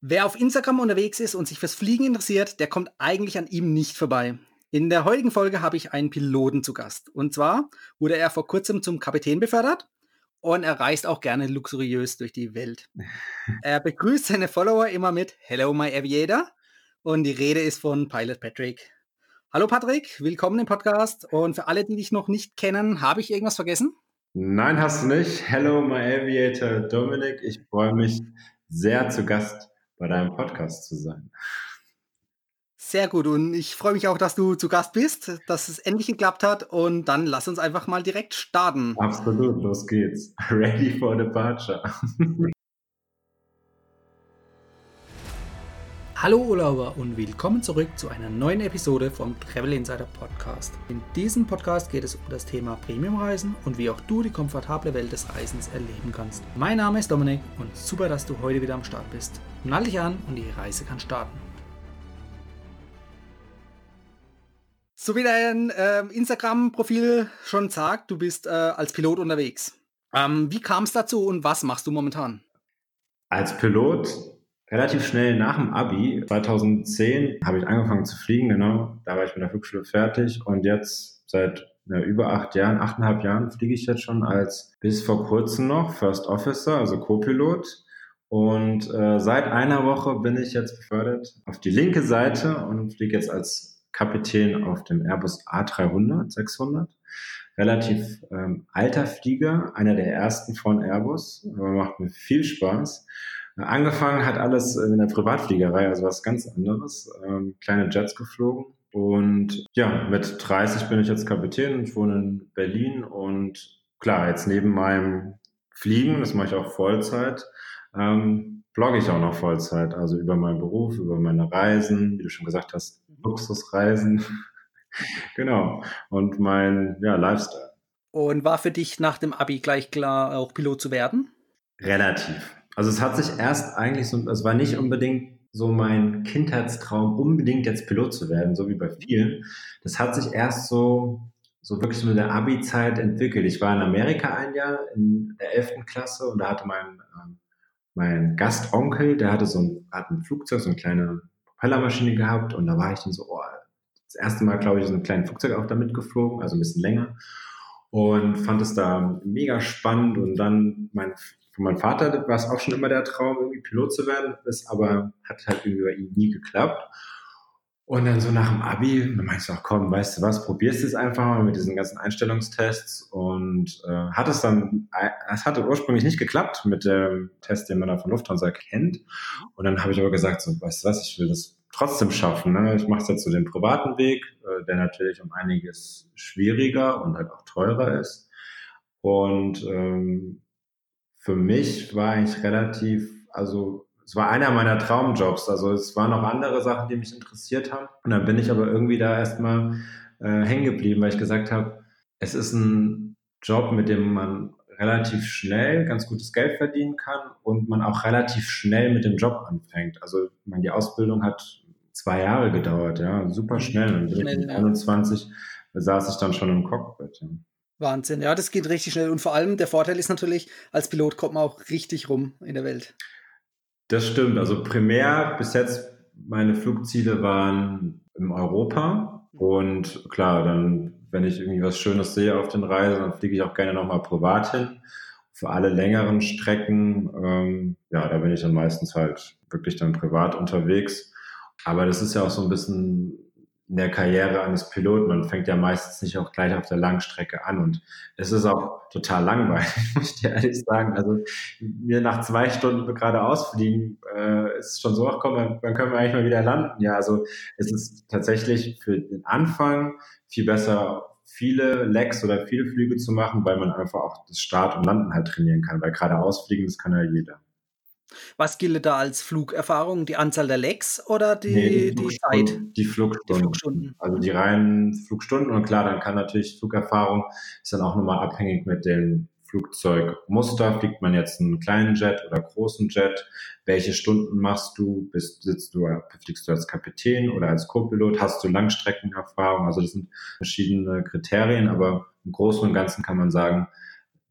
Wer auf Instagram unterwegs ist und sich fürs Fliegen interessiert, der kommt eigentlich an ihm nicht vorbei. In der heutigen Folge habe ich einen Piloten zu Gast. Und zwar wurde er vor kurzem zum Kapitän befördert und er reist auch gerne luxuriös durch die Welt. Er begrüßt seine Follower immer mit Hello, my Aviator. Und die Rede ist von Pilot Patrick. Hallo Patrick, willkommen im Podcast. Und für alle, die dich noch nicht kennen, habe ich irgendwas vergessen? Nein, hast du nicht. Hello, my Aviator Dominik. Ich freue mich sehr zu Gast bei deinem Podcast zu sein. Sehr gut und ich freue mich auch, dass du zu Gast bist, dass es endlich geklappt hat und dann lass uns einfach mal direkt starten. Absolut, los geht's. Ready for departure. Hallo Urlauber und willkommen zurück zu einer neuen Episode vom Travel Insider Podcast. In diesem Podcast geht es um das Thema Premiumreisen und wie auch du die komfortable Welt des Reisens erleben kannst. Mein Name ist Dominik und super, dass du heute wieder am Start bist. Nall dich an und die Reise kann starten. So wie dein äh, Instagram-Profil schon sagt, du bist äh, als Pilot unterwegs. Ähm, wie kam es dazu und was machst du momentan? Als Pilot relativ schnell nach dem Abi, 2010, habe ich angefangen zu fliegen, genau. Da war ich mit der Flugschule fertig und jetzt seit ja, über acht Jahren, achteinhalb Jahren fliege ich jetzt schon als bis vor kurzem noch First Officer, also Co-Pilot. Und äh, seit einer Woche bin ich jetzt befördert auf die linke Seite und fliege jetzt als Kapitän auf dem Airbus A300, 600. Relativ ähm, alter Flieger, einer der ersten von Airbus, aber macht mir viel Spaß. Angefangen hat alles in der Privatfliegerei, also was ganz anderes. Ähm, kleine Jets geflogen. Und ja, mit 30 bin ich jetzt Kapitän. Ich wohne in Berlin und klar, jetzt neben meinem Fliegen, das mache ich auch Vollzeit, ähm, blogge ich auch noch Vollzeit. Also über meinen Beruf, über meine Reisen, wie du schon gesagt hast, Luxusreisen. genau. Und mein ja, Lifestyle. Und war für dich nach dem Abi gleich klar, auch Pilot zu werden? Relativ. Also es hat sich erst eigentlich so, es war nicht unbedingt so mein Kindheitstraum, unbedingt jetzt Pilot zu werden, so wie bei vielen. Das hat sich erst so, so wirklich mit der Abi-Zeit entwickelt. Ich war in Amerika ein Jahr in der 11. Klasse und da hatte mein, ähm, mein Gastonkel, der hatte so ein, hat ein Flugzeug, so eine kleine Propellermaschine gehabt und da war ich dann so, oh, das erste Mal, glaube ich, so ein kleines Flugzeug auch damit geflogen, also ein bisschen länger und fand es da mega spannend und dann mein von meinem Vater war es auch schon immer der Traum, irgendwie Pilot zu werden, ist aber hat halt irgendwie bei ihm nie geklappt. Und dann so nach dem Abi, dann meinte ich auch, komm, weißt du was, probierst es einfach mal mit diesen ganzen Einstellungstests und äh, hat es dann, äh, es hatte ursprünglich nicht geklappt mit dem Test, den man da von Lufthansa kennt. Und dann habe ich aber gesagt, so, weißt du was, ich will das trotzdem schaffen. Ne? Ich mache es jetzt so den privaten Weg, äh, der natürlich um einiges schwieriger und halt auch teurer ist. Und ähm, für mich war eigentlich relativ, also es war einer meiner Traumjobs. Also es waren noch andere Sachen, die mich interessiert haben. Und dann bin ich aber irgendwie da erstmal äh, hängen geblieben, weil ich gesagt habe, es ist ein Job, mit dem man relativ schnell ganz gutes Geld verdienen kann und man auch relativ schnell mit dem Job anfängt. Also man, die Ausbildung hat zwei Jahre gedauert, ja, super schnell. Und ich mit 21 saß ich dann schon im Cockpit. Ja. Wahnsinn, ja, das geht richtig schnell. Und vor allem der Vorteil ist natürlich, als Pilot kommt man auch richtig rum in der Welt. Das stimmt. Also primär bis jetzt meine Flugziele waren in Europa. Und klar, dann, wenn ich irgendwie was Schönes sehe auf den Reisen, dann fliege ich auch gerne nochmal privat hin. Für alle längeren Strecken, ähm, ja, da bin ich dann meistens halt wirklich dann privat unterwegs. Aber das ist ja auch so ein bisschen in der Karriere eines Piloten. Man fängt ja meistens nicht auch gleich auf der Langstrecke an und es ist auch total langweilig, muss ich dir ehrlich sagen. Also mir nach zwei Stunden geradeaus fliegen äh, ist schon so, ach komm, dann, können wir eigentlich mal wieder landen. Ja, also es ist tatsächlich für den Anfang viel besser, viele Legs oder viele Flüge zu machen, weil man einfach auch das Start und Landen halt trainieren kann, weil geradeaus fliegen, das kann ja jeder. Was gilt da als Flugerfahrung? Die Anzahl der Lecks oder die, nee, die, die Zeit? Die Flugstunden. die Flugstunden. Also die reinen Flugstunden. Und klar, dann kann natürlich Flugerfahrung, ist dann auch nochmal abhängig mit dem Flugzeugmuster. Fliegt man jetzt einen kleinen Jet oder großen Jet? Welche Stunden machst du? Bist, sitzt du, fliegst du als Kapitän oder als Co-Pilot? Hast du Langstreckenerfahrung? Also das sind verschiedene Kriterien, aber im Großen und Ganzen kann man sagen,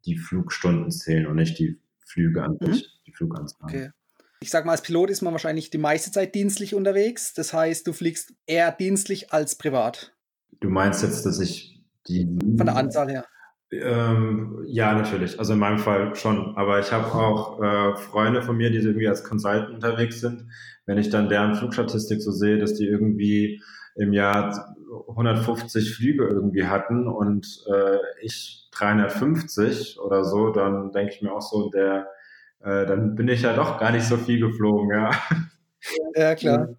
die Flugstunden zählen und nicht die Flüge an sich, mhm. Die Fluganzahl. Okay. Ich sag mal, als Pilot ist man wahrscheinlich die meiste Zeit dienstlich unterwegs. Das heißt, du fliegst eher dienstlich als privat. Du meinst jetzt, dass ich die. Von der Anzahl her. Ähm, ja, natürlich. Also in meinem Fall schon. Aber ich habe auch äh, Freunde von mir, die irgendwie als Consultant unterwegs sind. Wenn ich dann deren Flugstatistik so sehe, dass die irgendwie im Jahr 150 Flüge irgendwie hatten und äh, ich 350 oder so, dann denke ich mir auch so, der, äh, dann bin ich ja doch gar nicht so viel geflogen, ja. Ja, klar.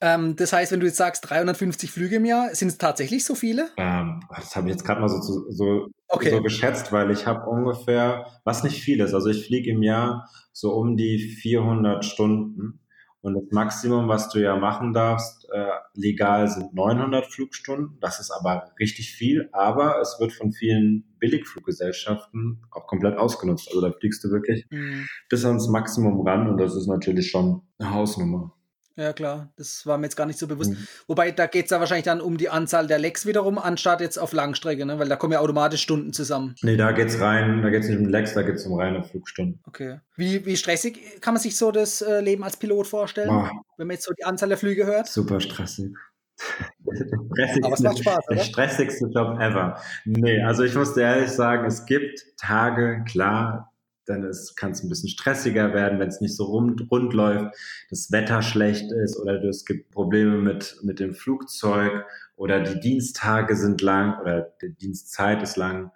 Ähm, das heißt, wenn du jetzt sagst 350 Flüge im Jahr, sind es tatsächlich so viele? Ähm, das habe ich jetzt gerade mal so, so, okay. so geschätzt, weil ich habe ungefähr, was nicht viel ist, also ich fliege im Jahr so um die 400 Stunden und das Maximum, was du ja machen darfst, äh, legal sind 900 Flugstunden. Das ist aber richtig viel, aber es wird von vielen Billigfluggesellschaften auch komplett ausgenutzt. Also da fliegst du wirklich mhm. bis ans Maximum ran und das ist natürlich schon eine Hausnummer. Ja, klar, das war mir jetzt gar nicht so bewusst. Mhm. Wobei, da geht es ja wahrscheinlich dann um die Anzahl der Lecks wiederum, anstatt jetzt auf Langstrecke, ne? weil da kommen ja automatisch Stunden zusammen. Nee, da geht's rein, da geht es nicht um Lecks, da geht es um reine Flugstunden. Okay. Wie, wie stressig kann man sich so das äh, Leben als Pilot vorstellen, oh. wenn man jetzt so die Anzahl der Flüge hört? Super stressig. Aber es macht Spaß, oder? Der stressigste Job ever. Nee, also ich muss dir ehrlich sagen, es gibt Tage, klar, dann kann es ein bisschen stressiger werden, wenn es nicht so rund, rund läuft, das Wetter schlecht ist oder es gibt Probleme mit, mit dem Flugzeug oder die Diensttage sind lang oder die Dienstzeit ist lang,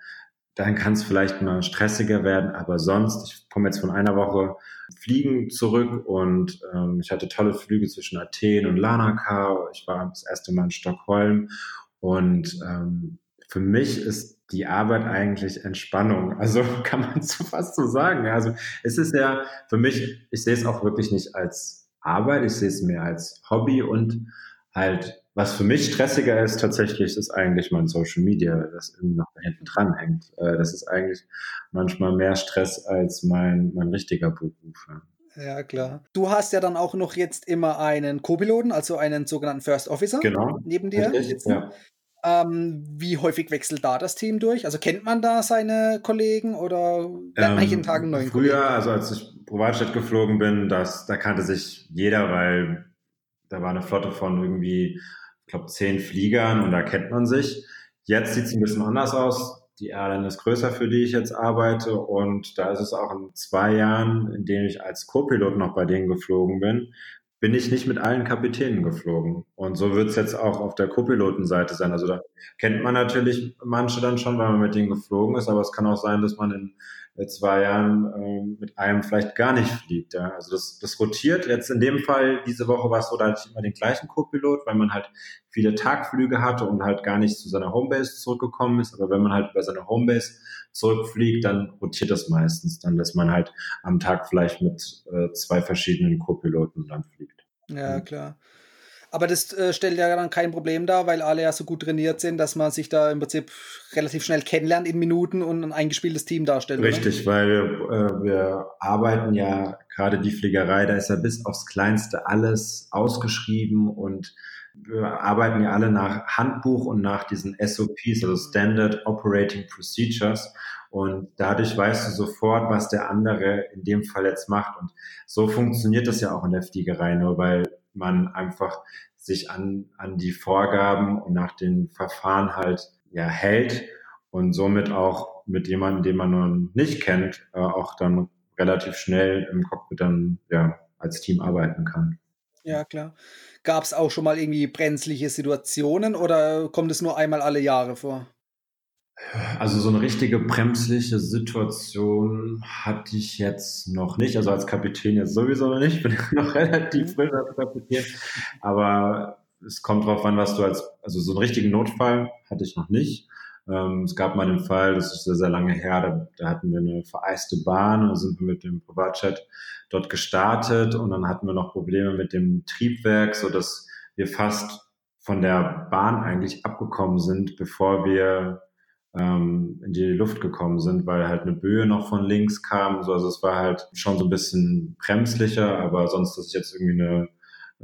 dann kann es vielleicht mal stressiger werden. Aber sonst, ich komme jetzt von einer Woche Fliegen zurück und ähm, ich hatte tolle Flüge zwischen Athen und Lanaka. Ich war das erste Mal in Stockholm und ähm, für mich ist die Arbeit eigentlich Entspannung. Also kann man so fast so sagen. Also es ist ja für mich, ich sehe es auch wirklich nicht als Arbeit, ich sehe es mehr als Hobby und halt, was für mich stressiger ist tatsächlich, ist eigentlich mein Social Media, das irgendwie noch da hinten dran hängt. Äh, das ist eigentlich manchmal mehr Stress als mein, mein richtiger Beruf. Ja, klar. Du hast ja dann auch noch jetzt immer einen Co-Piloten, also einen sogenannten First Officer genau. neben dir. Richtig, ja. Ähm, wie häufig wechselt da das Team durch? Also kennt man da seine Kollegen oder lernt man jeden Tag einen neuen Früher, Kollegen? also als ich Privatstadt geflogen bin, das, da kannte sich jeder, weil da war eine Flotte von irgendwie, glaube, zehn Fliegern und da kennt man sich. Jetzt sieht es ein bisschen anders aus. Die Airline ist größer, für die ich jetzt arbeite und da ist es auch in zwei Jahren, in denen ich als Co-Pilot noch bei denen geflogen bin, bin ich nicht mit allen Kapitänen geflogen. Und so wird es jetzt auch auf der Co-Pilotenseite sein. Also da kennt man natürlich manche dann schon, weil man mit denen geflogen ist, aber es kann auch sein, dass man in zwei Jahren äh, mit einem vielleicht gar nicht fliegt. Ja? Also das, das rotiert. Jetzt in dem Fall, diese Woche war es so, da hatte ich immer den gleichen Co-Pilot, weil man halt viele Tagflüge hatte und halt gar nicht zu seiner Homebase zurückgekommen ist. Aber wenn man halt über seine Homebase zurückfliegt, dann rotiert das meistens. Dann dass man halt am Tag vielleicht mit äh, zwei verschiedenen Co-Piloten dann fliegt. Ja, klar. Aber das äh, stellt ja dann kein Problem dar, weil alle ja so gut trainiert sind, dass man sich da im Prinzip relativ schnell kennenlernt in Minuten und ein eingespieltes Team darstellt. Richtig, oder? weil äh, wir arbeiten ja gerade die Fliegerei, da ist ja bis aufs Kleinste alles ausgeschrieben und wir arbeiten ja alle nach Handbuch und nach diesen SOPs, also Standard Operating Procedures. Und dadurch weißt du sofort, was der andere in dem Fall jetzt macht. Und so funktioniert das ja auch in der Fliegerei, nur weil man einfach sich an, an die Vorgaben und nach den Verfahren halt ja hält und somit auch mit jemandem, den man nun nicht kennt, äh, auch dann relativ schnell im Cockpit dann ja als Team arbeiten kann. Ja, klar. Gab es auch schon mal irgendwie brenzliche Situationen oder kommt es nur einmal alle Jahre vor? Also so eine richtige bremsliche Situation hatte ich jetzt noch nicht. Also als Kapitän jetzt sowieso noch nicht. Ich bin noch relativ frisch als Kapitän. Aber es kommt drauf an, was du als, also so einen richtigen Notfall hatte ich noch nicht. Ähm, es gab mal den Fall, das ist sehr, sehr lange her, da, da hatten wir eine vereiste Bahn und sind wir mit dem Privatchat dort gestartet und dann hatten wir noch Probleme mit dem Triebwerk, so dass wir fast von der Bahn eigentlich abgekommen sind, bevor wir ähm, in die Luft gekommen sind, weil halt eine Böe noch von links kam. So, also es war halt schon so ein bisschen bremslicher, aber sonst, dass ich jetzt irgendwie eine,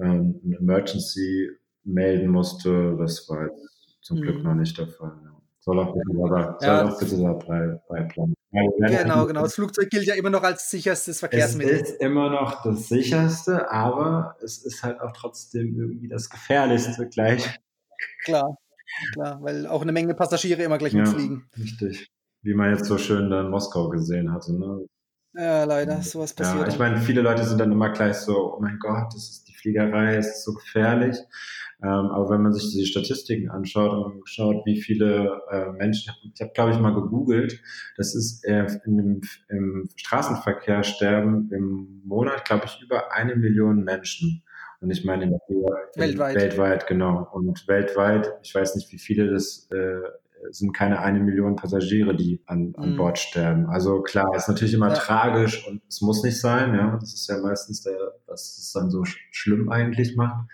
ähm, eine Emergency melden musste, das war jetzt zum mhm. Glück noch nicht der Fall. Ja. Soll auch bitte, aber soll Ja. auch bitte dabei bleiben. Genau, genau. Das Flugzeug gilt ja immer noch als sicherstes Es Verkehrsmittel. ist immer noch das sicherste, aber es ist halt auch trotzdem irgendwie das gefährlichste gleich. Klar, klar, weil auch eine Menge Passagiere immer gleich Ja, mitfliegen. richtig. Wie man jetzt so schön da in Moskau gesehen hatte. Ne? Ja, leider, sowas passiert. Ja, ich meine, viele Leute sind dann immer gleich so, oh mein Gott, das ist die Fliegerei, es ist so gefährlich. Ähm, aber wenn man sich die Statistiken anschaut und schaut, wie viele äh, Menschen, ich habe, glaube ich, mal gegoogelt, das ist äh, dem, im Straßenverkehr sterben im Monat, glaube ich, über eine Million Menschen. Und ich meine, in, in, Weltweit. weltweit, genau. Und weltweit, ich weiß nicht, wie viele das äh, sind keine eine Million Passagiere, die an, an Mhm. Bord sterben. Also klar, ist natürlich immer Ja. tragisch und es muss nicht sein, ja. Das ist ja meistens der, was es dann so sch schlimm eigentlich macht.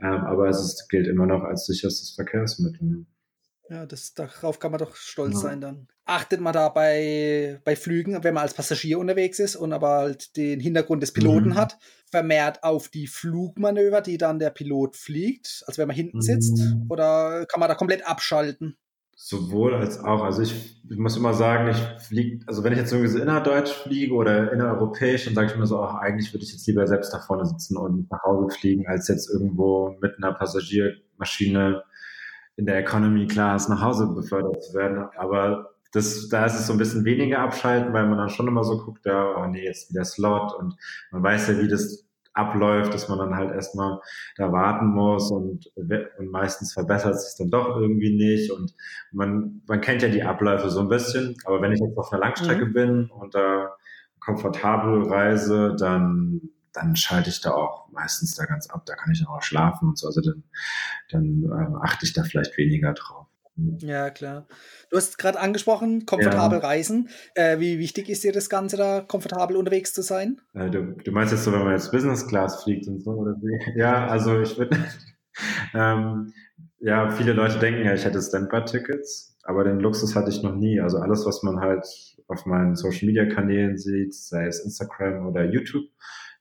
Ähm, aber es ist, gilt immer noch als sicherstes Verkehrsmittel. Ja, das, darauf kann man doch stolz Ja. sein dann. Achtet man da bei, bei Flügen, wenn man als Passagier unterwegs ist und aber halt den Hintergrund des Piloten Mhm. hat, vermehrt auf die Flugmanöver, die dann der Pilot fliegt, also wenn man hinten sitzt, Mhm. oder kann man da komplett abschalten? Sowohl als auch. Also ich, ich muss immer sagen, ich fliege, also wenn ich jetzt irgendwie so innerdeutsch fliege oder innereuropäisch, dann sage ich mir so, ach, eigentlich würde ich jetzt lieber selbst da vorne sitzen und nach Hause fliegen, als jetzt irgendwo mit einer Passagiermaschine in der Economy Class nach Hause befördert zu werden. Aber das, da ist es so ein bisschen weniger abschalten, weil man dann schon immer so guckt, ja, oh nee, jetzt wieder Slot und man weiß ja, wie das abläuft, dass man dann halt erstmal da warten muss und, und meistens verbessert es sich dann doch irgendwie nicht und man, man kennt ja die Abläufe so ein bisschen, aber wenn ich jetzt auf einer Langstrecke Mhm. bin und da komfortabel reise, dann, dann schalte ich da auch meistens da ganz ab, da kann ich auch schlafen und so, also dann, dann ähm, achte ich da vielleicht weniger drauf. Ja, klar. Du hast gerade angesprochen, komfortabel reisen. Äh, wie wichtig ist dir das Ganze, da komfortabel unterwegs zu sein? Äh, du, du meinst jetzt so, wenn man jetzt Business Class fliegt und so, oder wie? Ja, also ich würde, ähm, ja, viele Leute denken ja, ich hätte Standby-Tickets, aber den Luxus hatte ich noch nie. Also alles, was man halt auf meinen Social-Media-Kanälen sieht, sei es Instagram oder YouTube,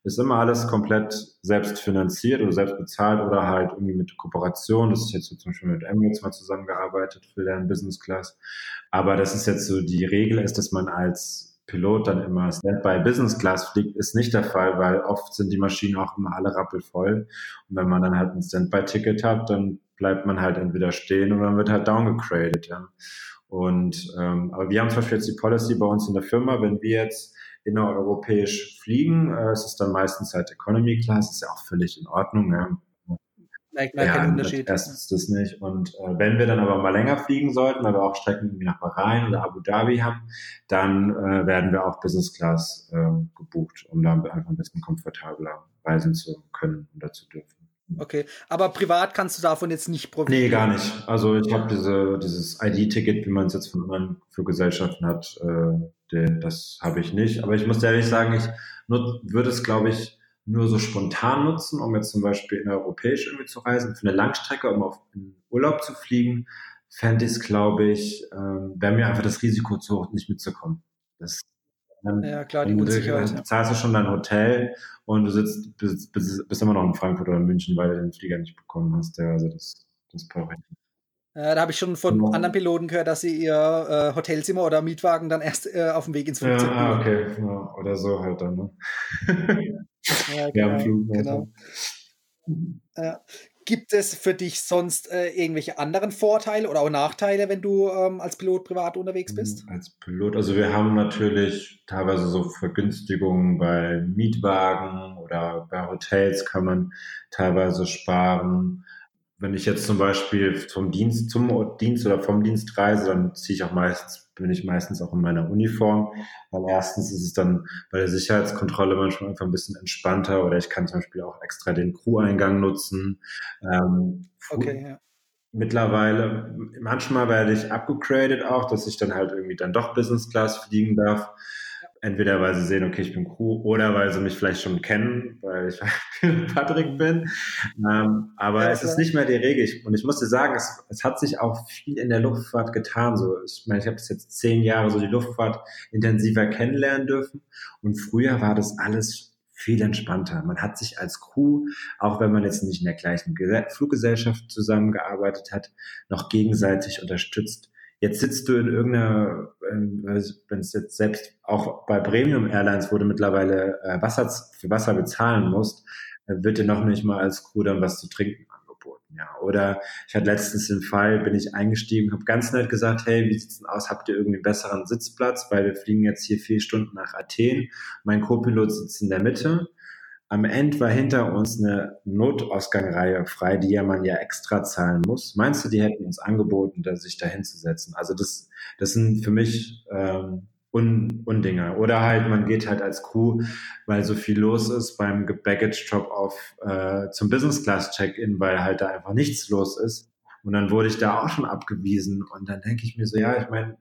ist immer alles komplett selbst finanziert oder selbst bezahlt oder halt irgendwie mit Kooperation. Das ist jetzt so zum Beispiel mit Emirates mal zusammengearbeitet für deren Business Class. Aber das ist jetzt so, die Regel ist, dass man als Pilot dann immer Standby Business Class fliegt, ist nicht der Fall, weil oft sind die Maschinen auch immer alle rappelvoll. Und wenn man dann halt ein Standby-Ticket hat, dann bleibt man halt entweder stehen oder man wird halt downgegradet, ja. Und ähm, aber wir haben zum Beispiel jetzt die Policy bei uns in der Firma, wenn wir jetzt innereuropäisch fliegen, äh, es ist dann meistens halt Economy Class, ist ja auch völlig in Ordnung, ja. Merkt man Ja, keinen Unterschied. erstens das nicht. Und äh, wenn wir dann aber mal länger fliegen sollten, weil wir auch Strecken irgendwie nach Bahrain oder Abu Dhabi haben, dann äh, werden wir auch Business Class äh, gebucht, um da einfach ein bisschen komfortabler reisen zu können oder zu dürfen. Okay, aber privat kannst du davon jetzt nicht profitieren. Nee, gar nicht. Also ich habe diese, dieses ID-Ticket, wie man es jetzt von anderen Fluggesellschaften hat, äh, den, das habe ich nicht. Aber ich muss ehrlich sagen, ich nut, würde es, glaube ich, nur so spontan nutzen, um jetzt zum Beispiel in europäisch irgendwie zu reisen. Für eine Langstrecke, um auf Urlaub zu fliegen, fände ich es, glaube ich, ähm, wäre mir einfach das Risiko zu hoch, nicht mitzukommen. Das, dann, Ja, klar, die dann Unsicherheit, ja. bezahlst du schon dein Hotel und du sitzt, bist, bist, bist immer noch in Frankfurt oder in München, weil du den Flieger nicht bekommen hast. Ja, also das, das brauche ich nicht. Äh, da habe ich schon von Ja. anderen Piloten gehört, dass sie ihr äh, Hotelzimmer oder Mietwagen dann erst äh, auf dem Weg ins Ja, Flugzeug ah, buchen. okay. Ja, oder so halt dann, ne? Ja, Ja, genau, Flug. genau. Ja. Gibt es für dich sonst äh, irgendwelche anderen Vorteile oder auch Nachteile, wenn du ähm, als Pilot privat unterwegs bist? Als Pilot, also wir haben natürlich teilweise so Vergünstigungen bei Mietwagen oder bei Hotels kann man teilweise sparen. Wenn ich jetzt zum Beispiel zum Dienst, zum Dienst oder vom Dienst reise, dann ziehe ich auch meistens, bin ich meistens auch in meiner Uniform, weil erstens ist es dann bei der Sicherheitskontrolle manchmal einfach ein bisschen entspannter oder ich kann zum Beispiel auch extra den Crew-Eingang nutzen. Ähm, Okay, ja. Mittlerweile, manchmal werde ich abgegradet auch, dass ich dann halt irgendwie dann doch Business Class fliegen darf. Entweder weil sie sehen, okay, ich bin Crew, oder weil sie mich vielleicht schon kennen, weil ich Patrick bin. Ähm, aber Ja, es ist nicht mehr die Regel. Ich, und ich muss dir sagen, es, es hat sich auch viel in der Luftfahrt getan. So, ich meine, ich habe bis jetzt zehn Jahre so die Luftfahrt intensiver kennenlernen dürfen. Und früher war das alles viel entspannter. Man hat sich als Crew, auch wenn man jetzt nicht in der gleichen Gese- Fluggesellschaft zusammengearbeitet hat, noch gegenseitig unterstützt. Jetzt sitzt du in irgendeiner, ähm, wenn es jetzt selbst auch bei Premium Airlines, wo du mittlerweile äh, Wasser, für Wasser bezahlen musst, äh, wird dir noch nicht mal als Crew dann was zu trinken angeboten. Ja. Oder ich hatte letztens den Fall, bin ich eingestiegen, habe ganz nett gesagt, hey, wie sieht's denn aus? Habt ihr irgendwie einen besseren Sitzplatz? Weil wir fliegen jetzt hier vier Stunden nach Athen. Mein Co-Pilot sitzt in der Mitte am Ende war hinter uns eine Notausgangreihe frei, die ja man ja extra zahlen muss. Meinst du, die hätten uns angeboten, sich da hinzusetzen? Also das, das sind für mich ähm, Un Undinger. Oder halt, man geht halt als Crew, weil so viel los ist, beim Baggage-Drop auf äh, zum Business-Class-Check-In, weil halt da einfach nichts los ist. Und dann wurde ich da auch schon abgewiesen. Und dann denke ich mir so, ja, ich meine,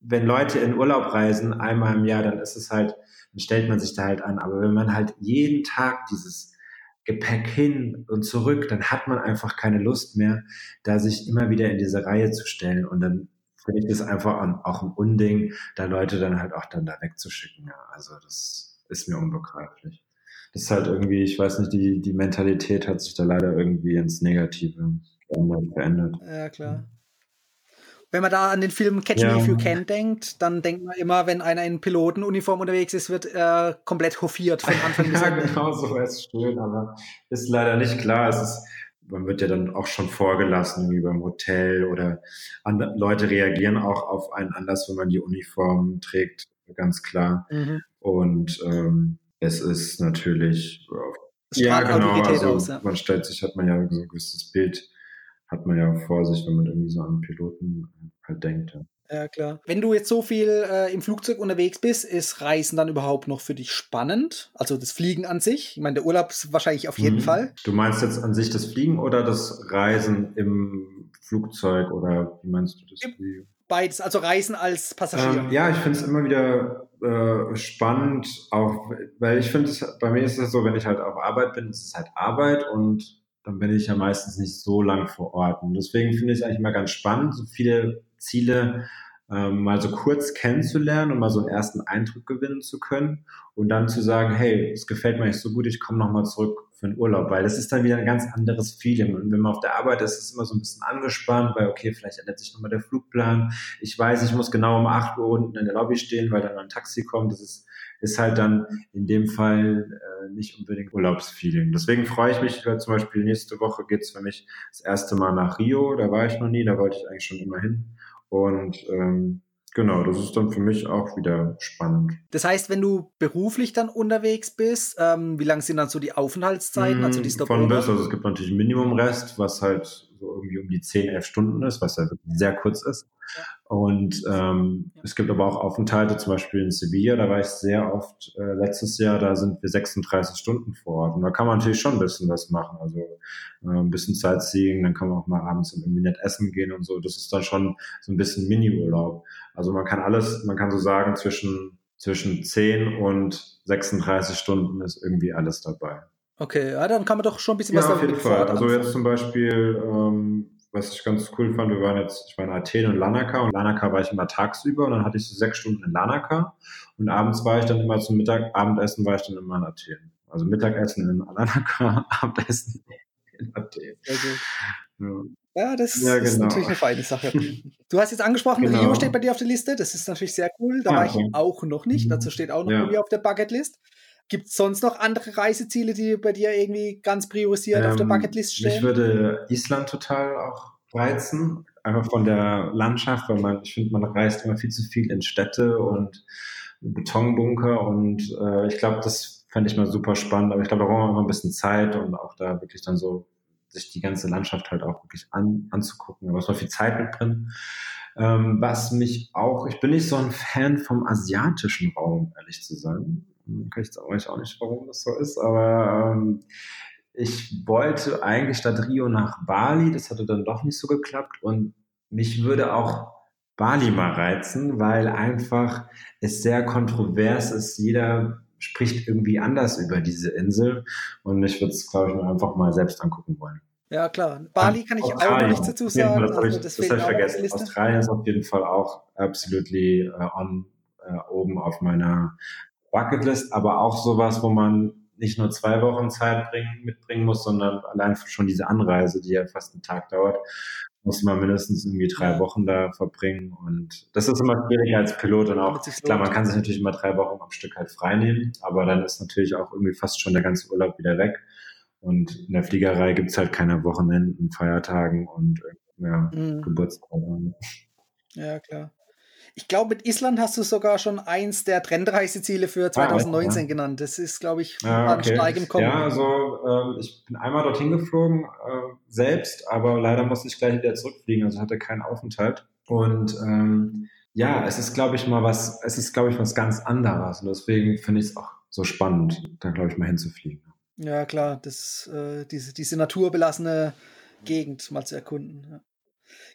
wenn Leute in Urlaub reisen, einmal im Jahr, dann ist es halt dann stellt man sich da halt an. Aber wenn man halt jeden Tag dieses Gepäck hin und zurück, dann hat man einfach keine Lust mehr, da sich immer wieder in diese Reihe zu stellen. Und dann finde ich das einfach auch ein Unding, da Leute dann halt auch dann da wegzuschicken. Ja, also das ist mir unbegreiflich. Das ist halt irgendwie, ich weiß nicht, die, die Mentalität hat sich da leider irgendwie ins Negative verändert. Ja, klar wenn man da an den Film Catch ja. Me If You Can denkt, dann denkt man immer, wenn einer in Pilotenuniform unterwegs ist, wird er komplett hofiert von Anfang bis Ende. ja, genau, so es schön, aber ist leider nicht klar. Es ist, man wird ja dann auch schon vorgelassen, wie beim Hotel oder andere, Leute reagieren auch auf einen anders, wenn man die Uniform trägt, ganz klar. Mhm. Und ähm, es ist natürlich ja, genau, also aus, ja. man stellt sich, hat man ja so ein gewisses Bild hat man ja vor sich, wenn man irgendwie so an Piloten halt denkt. Ja. Ja, klar. Wenn du jetzt so viel äh, im Flugzeug unterwegs bist, ist Reisen dann überhaupt noch für dich spannend? Also das Fliegen an sich? Ich meine, der Urlaub ist wahrscheinlich auf jeden mhm. Fall. Du meinst jetzt an sich das Fliegen oder das Reisen im Flugzeug oder wie meinst du das? Beides, also Reisen als Passagier. Ähm, ja, ich finde es immer wieder äh, spannend, auch weil ich finde, bei mir ist es so, wenn ich halt auf Arbeit bin, ist es halt Arbeit und dann bin ich ja meistens nicht so lang vor Ort. Und deswegen finde ich es eigentlich mal ganz spannend, so viele Ziele ähm, mal so kurz kennenzulernen und mal so einen ersten Eindruck gewinnen zu können und dann zu sagen, hey, es gefällt mir nicht so gut, ich komme nochmal zurück für einen Urlaub, weil das ist dann wieder ein ganz anderes Feeling. Und wenn man auf der Arbeit ist, ist es immer so ein bisschen angespannt, weil okay, vielleicht ändert sich nochmal der Flugplan. Ich weiß, ich muss genau um 8 Uhr unten in der Lobby stehen, weil dann ein Taxi kommt. Das ist ist halt dann in dem Fall äh, nicht unbedingt Urlaubsfeeling. Deswegen freue ich mich, weil zum Beispiel nächste Woche geht's für mich das erste Mal nach Rio. Da war ich noch nie, da wollte ich eigentlich schon immer hin. Und ähm, Genau, das ist dann für mich auch wieder spannend. Das heißt, wenn du beruflich dann unterwegs bist, ähm, wie lang sind dann so die Aufenthaltszeiten? also die Von bis, also es gibt natürlich Minimumrest, was halt so irgendwie um die 10, 11 Stunden ist, was ja sehr kurz ist. Und ähm, es gibt aber auch Aufenthalte, zum Beispiel in Sevilla, da war ich sehr oft äh, letztes Jahr, da sind wir 36 Stunden vor Ort. Und da kann man natürlich schon ein bisschen was machen. Also äh, ein bisschen Sightseeing, dann kann man auch mal abends irgendwie nett essen gehen und so. Das ist dann schon so ein bisschen Mini-Urlaub. Also man kann alles, man kann so sagen, zwischen, zwischen 10 und 36 Stunden ist irgendwie alles dabei. Okay, ja, dann kann man doch schon ein bisschen ja, was auf jeden Fall. Also jetzt zum Beispiel, ähm, was ich ganz cool fand, wir waren jetzt, ich war in Athen und Lanaka und Lanaka war ich immer tagsüber und dann hatte ich so sechs Stunden in Lanaka und abends war ich dann immer zum Mittag, Abendessen war ich dann immer in Athen. Also Mittagessen in Lanaka, Abendessen in Athen. Ja. Ja, das ja, genau. ist natürlich eine feine Sache. Du hast jetzt angesprochen, genau. Rio steht bei dir auf der Liste. Das ist natürlich sehr cool. Da ja, war ich auch noch nicht. Dazu steht auch noch ja. auf der Bucketlist. Gibt es sonst noch andere Reiseziele, die bei dir irgendwie ganz priorisiert ähm, auf der ähm, Bucketlist stehen? Mich würde Island total auch reizen. Einfach von der Landschaft, weil man, ich finde, man reist immer viel zu viel in Städte und Betonbunker und äh, ich glaube, das fände ich mal super spannend, aber ich glaube, da brauchen wir immer ein bisschen Zeit und auch da wirklich dann so sich die ganze Landschaft halt auch wirklich an, anzugucken. Da muss man viel Zeit mit drin. Ähm, was mich auch, ich bin nicht so ein Fan vom asiatischen Raum, ehrlich zu sein. Kann ich euch auch nicht, warum das so ist, aber ähm, ich wollte eigentlich statt Rio nach Bali, das hatte dann doch nicht so geklappt und mich würde auch Bali mal reizen, weil einfach es sehr kontrovers ist. Jeder spricht irgendwie anders über diese Insel und ich würde es, glaube ich, mir einfach mal selbst angucken wollen. Ja, klar. Bali kann ich auch noch nichts dazu sagen. Das, also, das, das habe ich vergessen. Australien ist auf jeden Fall auch absolutely uh, on, uh, oben auf meiner Bucketlist, aber auch sowas, wo man nicht nur zwei Wochen Zeit bringen, mitbringen muss, sondern allein schon diese Anreise, die ja fast einen Tag dauert. muss man mindestens irgendwie drei. Wochen da verbringen. Und das ist immer schwieriger als Pilot und auch, klar, man kann sich natürlich immer drei Wochen am Stück halt frei nehmen, aber dann ist natürlich auch irgendwie fast schon der ganze Urlaub wieder weg. Und in der Fliegerei gibt es halt keine Wochenenden, Feiertagen und ja, mhm. Geburtstage. Ja, klar. Ich glaube, mit Island hast du sogar schon eins der Trendreiseziele für 2019 ah, ja. genannt. Das ist, glaube ich, ah, okay. stark im Kommen. Ja, also ähm, ich bin einmal dorthin geflogen, äh, selbst, aber leider musste ich gleich wieder zurückfliegen, also hatte keinen Aufenthalt. Und ähm, ja, es ist, glaube ich, mal was, es ist, glaube ich, was ganz anderes. Und deswegen finde ich es auch so spannend, da, glaube ich, mal hinzufliegen. Ja, klar, das, äh, diese, diese naturbelassene Gegend mal zu erkunden. Ja.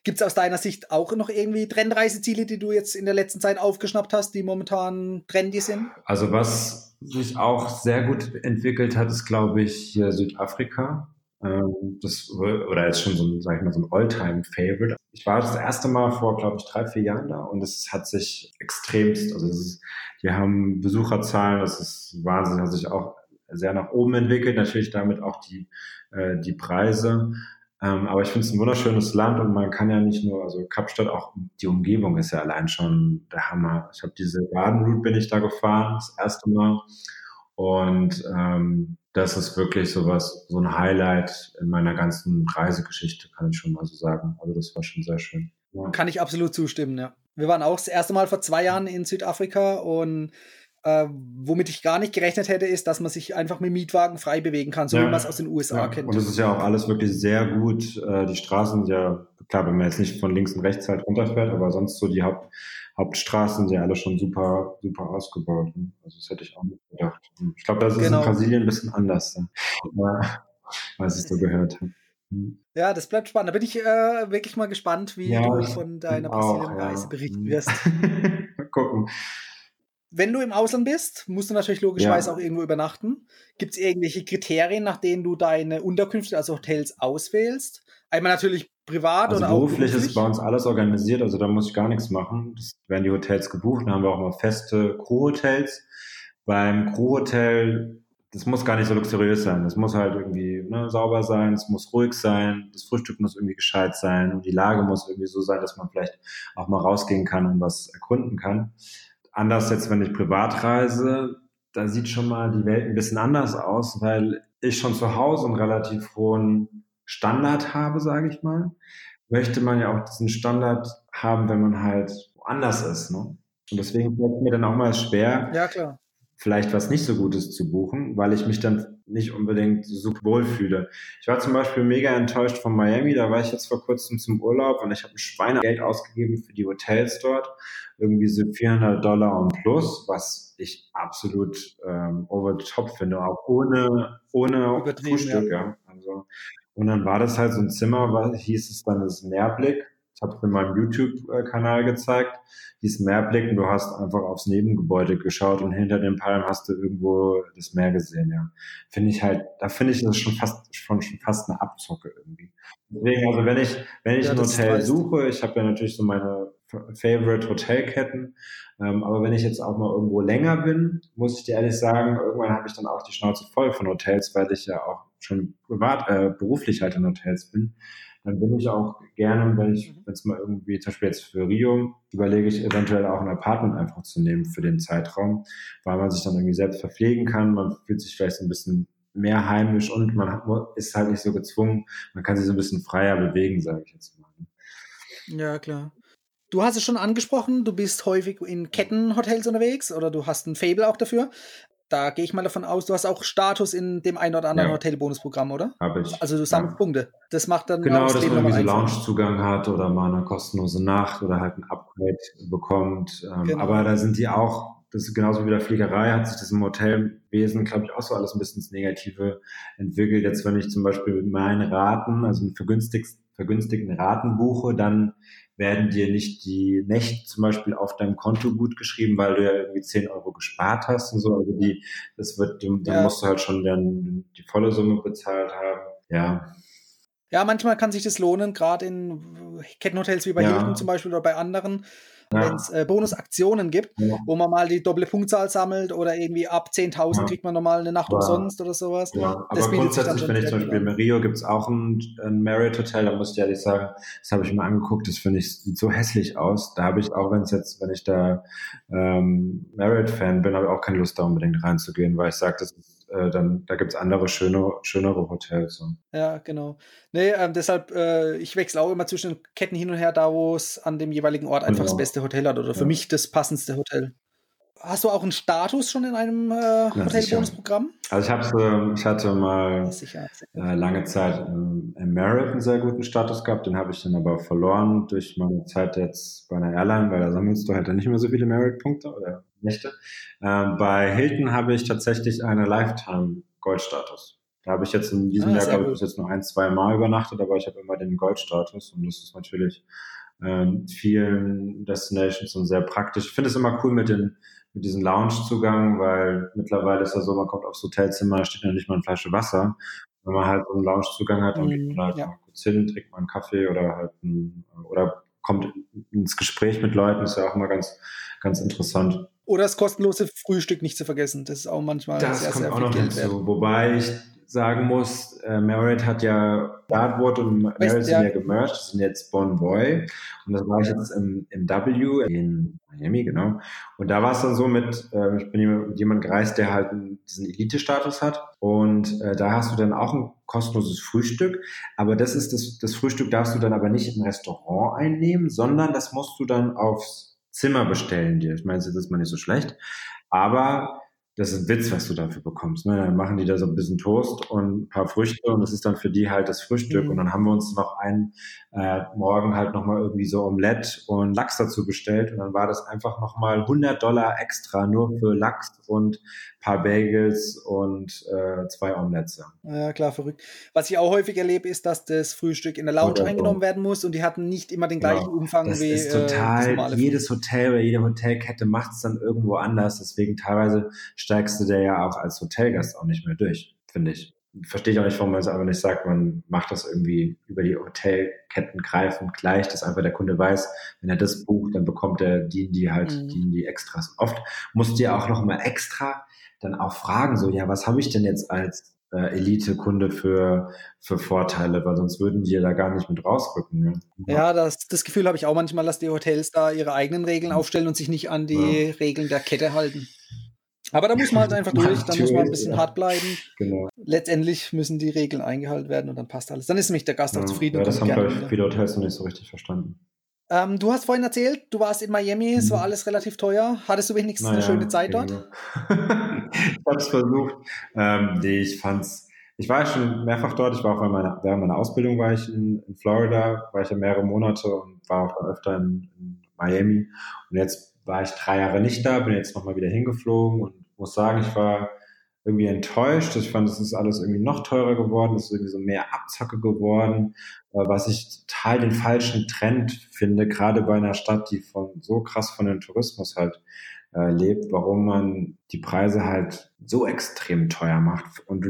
Gibt es aus deiner Sicht auch noch irgendwie Trendreiseziele, die du jetzt in der letzten Zeit aufgeschnappt hast, die momentan trendy sind? Also was sich auch sehr gut entwickelt hat, ist, glaube ich, Südafrika. Ähm, das, oder jetzt schon so ein, sag ich mal, so ein All-Time-Favorite. Ich war das erste Mal vor, glaube ich, drei, vier Jahren da und es hat sich extremst, also ist, wir haben Besucherzahlen, das ist Wahnsinn, hat sich auch sehr nach oben entwickelt, natürlich damit auch die, äh, die Preise. Ähm, aber ich finde es ein wunderschönes Land und man kann ja nicht nur, also Kapstadt, auch die Umgebung ist ja allein schon der Hammer. Ich habe diese Garden bin ich da gefahren, das erste Mal. Und ähm, das ist wirklich sowas, so ein Highlight in meiner ganzen Reisegeschichte, kann ich schon mal so sagen. Also das war schon sehr schön. Ja. Kann ich absolut zustimmen, ja. Wir waren auch das erste Mal vor zwei Jahren in Südafrika und äh, womit ich gar nicht gerechnet hätte, ist, dass man sich einfach mit Mietwagen frei bewegen kann, so ja. wie man es aus den USA ja. kennt. Und es ist ja auch alles wirklich sehr gut. Äh, die Straßen sind ja, klar, wenn man jetzt nicht von links und rechts halt runterfährt, aber sonst so die Haupt, Hauptstraßen sind ja alle schon super, super ausgebaut. Ne? Also das hätte ich auch nicht gedacht. Ich glaube, das ist genau. in Brasilien ein bisschen anders, ja, als ich so gehört habe. Hm. Ja, das bleibt spannend. Da bin ich äh, wirklich mal gespannt, wie ja, du von deiner Brasilien-Reise berichten wirst. mal gucken wenn du im Ausland bist, musst du natürlich logischerweise ja. auch irgendwo übernachten. Gibt es irgendwelche Kriterien, nach denen du deine Unterkünfte, also Hotels, auswählst? Einmal natürlich privat also oder beruflich auch beruflich ist bei uns alles organisiert, also da muss ich gar nichts machen. Das werden die Hotels gebucht, dann haben wir auch mal feste Crew-Hotels. Beim Crew-Hotel, das muss gar nicht so luxuriös sein. Das muss halt irgendwie ne, sauber sein, es muss ruhig sein, das Frühstück muss irgendwie gescheit sein und die Lage muss irgendwie so sein, dass man vielleicht auch mal rausgehen kann und was erkunden kann. Anders jetzt, wenn ich privat reise, da sieht schon mal die Welt ein bisschen anders aus, weil ich schon zu Hause einen relativ hohen Standard habe, sage ich mal. Möchte man ja auch diesen Standard haben, wenn man halt woanders ist. Ne? Und deswegen fällt mir dann auch mal schwer, ja, klar vielleicht was nicht so Gutes zu buchen, weil ich mich dann nicht unbedingt super wohl fühle. Ich war zum Beispiel mega enttäuscht von Miami, da war ich jetzt vor kurzem zum Urlaub und ich habe ein Schweinegeld ausgegeben für die Hotels dort, irgendwie so 400 Dollar und plus, was ich absolut ähm, over the top finde, auch ohne, ohne Frühstück. Ja. Also, und dann war das halt so ein Zimmer, was hieß es dann, das Mehrblick habe es in meinem YouTube-Kanal gezeigt, hieß Meerblick und du hast einfach aufs Nebengebäude geschaut und hinter den Palmen hast du irgendwo das Meer gesehen, ja. Finde ich halt, da finde ich das schon fast, schon, schon fast eine Abzocke irgendwie. Deswegen, also wenn ich, wenn ich ja, ein Hotel suche, ich habe ja natürlich so meine Favorite Hotelketten, ähm, aber wenn ich jetzt auch mal irgendwo länger bin, muss ich dir ehrlich sagen, irgendwann habe ich dann auch die Schnauze voll von Hotels, weil ich ja auch schon privat, äh, beruflich halt in Hotels bin dann bin ich auch gerne, wenn ich, mhm. wenn es mal irgendwie, zum Beispiel jetzt für Rio, überlege ich eventuell auch ein Apartment einfach zu nehmen für den Zeitraum, weil man sich dann irgendwie selbst verpflegen kann, man fühlt sich vielleicht so ein bisschen mehr heimisch und man ist halt nicht so gezwungen, man kann sich so ein bisschen freier bewegen, sage ich jetzt mal. Ja, klar. Du hast es schon angesprochen, du bist häufig in Kettenhotels unterwegs oder du hast ein Fable auch dafür da gehe ich mal davon aus, du hast auch Status in dem einen oder anderen ja. Hotelbonusprogramm, oder? Habe ich. Also du sammelst ja. Punkte. Das macht dann genau, dass man irgendwie so Loungezugang hat oder mal eine kostenlose Nacht oder halt ein Upgrade bekommt. Ähm, genau. Aber da sind die auch, das ist genauso wie der Fliegerei, hat sich das im Hotelwesen, glaube ich, auch so alles ein bisschen ins Negative entwickelt. Jetzt, wenn ich zum Beispiel mit meinen Raten, also einen vergünstigten Raten buche, dann werden dir nicht die Nächte zum Beispiel auf deinem Konto gut geschrieben, weil du ja irgendwie 10 Euro gespart hast und so. Also die, das wird, dann ja. musst du halt schon dann die volle Summe bezahlt haben. Ja. Ja, manchmal kann sich das lohnen, gerade in Kettenhotels wie bei ja. Hilton zum Beispiel oder bei anderen, ja. wenn es äh, Bonusaktionen gibt, ja. wo man mal die doppelte Punktzahl sammelt oder irgendwie ab 10.000 ja. kriegt man nochmal eine Nacht umsonst oder sowas. Ja. Aber grundsätzlich, wenn ich zum Beispiel in Rio gibt es auch ein, ein Marriott Hotel, da muss ich ehrlich sagen, das habe ich mir angeguckt, das finde ich, sieht so hässlich aus. Da habe ich auch, wenn es jetzt, wenn ich da ähm, Marriott-Fan bin, habe ich auch keine Lust da unbedingt reinzugehen, weil ich sage, das ist äh, dann da gibt es andere schöne, schönere Hotels. So. Ja, genau. Nee, ähm, deshalb, äh, ich wechsle auch immer zwischen Ketten hin und her, da wo es an dem jeweiligen Ort einfach genau. das beste Hotel hat oder für mich das passendste Hotel. Hast du auch einen Status schon in einem äh, Hotelbonusprogramm? Also ich habe äh, ich hatte mal äh, lange Zeit im, im Merit einen sehr guten Status gehabt, den habe ich dann aber verloren durch meine Zeit jetzt bei einer Airline, weil da sammelst du halt dann nicht mehr so viele Merit-Punkte oder Nächte. Ähm, bei Hilton habe ich tatsächlich eine Lifetime-Goldstatus. Da habe ich jetzt in diesem ah, Jahr, glaube ich, bis jetzt nur ein, zwei Mal übernachtet, aber ich habe immer den Goldstatus und das ist natürlich ähm, vielen Destinations und sehr praktisch. Ich finde es immer cool mit den mit diesem Lounge-Zugang, weil mittlerweile ist ja so, man kommt aufs Hotelzimmer, da steht ja nicht mal eine Flasche Wasser. Wenn man halt so einen Lounge-Zugang hat, dann geht man halt ja. mal kurz hin, trinkt mal einen Kaffee oder halt ein, oder kommt ins Gespräch mit Leuten, ist ja auch immer ganz, ganz interessant. Oder das kostenlose Frühstück nicht zu vergessen. Das ist auch manchmal das sehr, kommt sehr auch noch Geld hinzu. Wert. Wobei ich sagen muss, äh, Marriott hat ja Dartwood und Marriott sind ja gemerged, das sind jetzt Bon Boy. Und das war ich jetzt im, im W in Miami, genau. Und da war es dann so mit, äh, ich bin mit jemandem gereist, der halt diesen Elite-Status hat. Und äh, da hast du dann auch ein kostenloses Frühstück. Aber das ist das, das Frühstück darfst du dann aber nicht im Restaurant einnehmen, sondern das musst du dann aufs Zimmer bestellen dir. Ich meine, das ist mal nicht so schlecht. Aber das ist ein Witz, was du dafür bekommst. Ne? Dann machen die da so ein bisschen Toast und ein paar Früchte und das ist dann für die halt das Frühstück. Mhm. Und dann haben wir uns noch einen äh, Morgen halt nochmal irgendwie so Omelette und Lachs dazu bestellt. Und dann war das einfach nochmal 100 Dollar extra nur für Lachs und paar Bagels und äh, zwei Omelettes. Ja, klar, verrückt. Was ich auch häufig erlebe, ist, dass das Frühstück in der Lounge oder eingenommen werden muss und die hatten nicht immer den gleichen genau. Umfang das wie. Das ist total, äh, jedes Hotel oder jede Hotelkette macht es dann irgendwo anders. Deswegen teilweise steigst du da ja auch als Hotelgast auch nicht mehr durch, finde ich. Verstehe ich auch nicht, warum man es aber nicht sagt, man macht das irgendwie über die Hotelketten greifend gleich, dass einfach der Kunde weiß, wenn er das bucht, dann bekommt er die, die halt, mhm. die, die Extras. Oft musst du ja auch noch mal extra dann auch fragen, so, ja, was habe ich denn jetzt als äh, Elite-Kunde für, für Vorteile, weil sonst würden die da gar nicht mit rausrücken. Ne? Ja, das, das Gefühl habe ich auch manchmal, dass die Hotels da ihre eigenen Regeln mhm. aufstellen und sich nicht an die ja. Regeln der Kette halten. Aber da muss man halt einfach durch, da muss man ein bisschen ja. hart bleiben. Genau. Letztendlich müssen die Regeln eingehalten werden und dann passt alles. Dann ist nämlich der Gast ja, auch zufrieden. Ja, das haben vielleicht viele Hotels noch nicht so richtig verstanden. Ähm, du hast vorhin erzählt, du warst in Miami, es war mhm. alles relativ teuer. Hattest du wenigstens naja, eine schöne Zeit dort? Genau. ich habe es versucht. Ähm, nee, ich fand's. Ich war schon mehrfach dort. Ich war auch während meiner, während meiner Ausbildung war ich in, in, Florida, war ich ja mehrere Monate und war auch dann öfter in, in Miami. Und jetzt war ich drei Jahre nicht da, bin jetzt nochmal wieder hingeflogen und muss sagen, ich war irgendwie enttäuscht. Ich fand, es ist alles irgendwie noch teurer geworden, es ist irgendwie so mehr Abzocke geworden, äh, was ich total den falschen Trend finde, gerade bei einer Stadt, die von so krass von dem Tourismus halt äh, lebt, warum man die Preise halt so extrem teuer macht. Und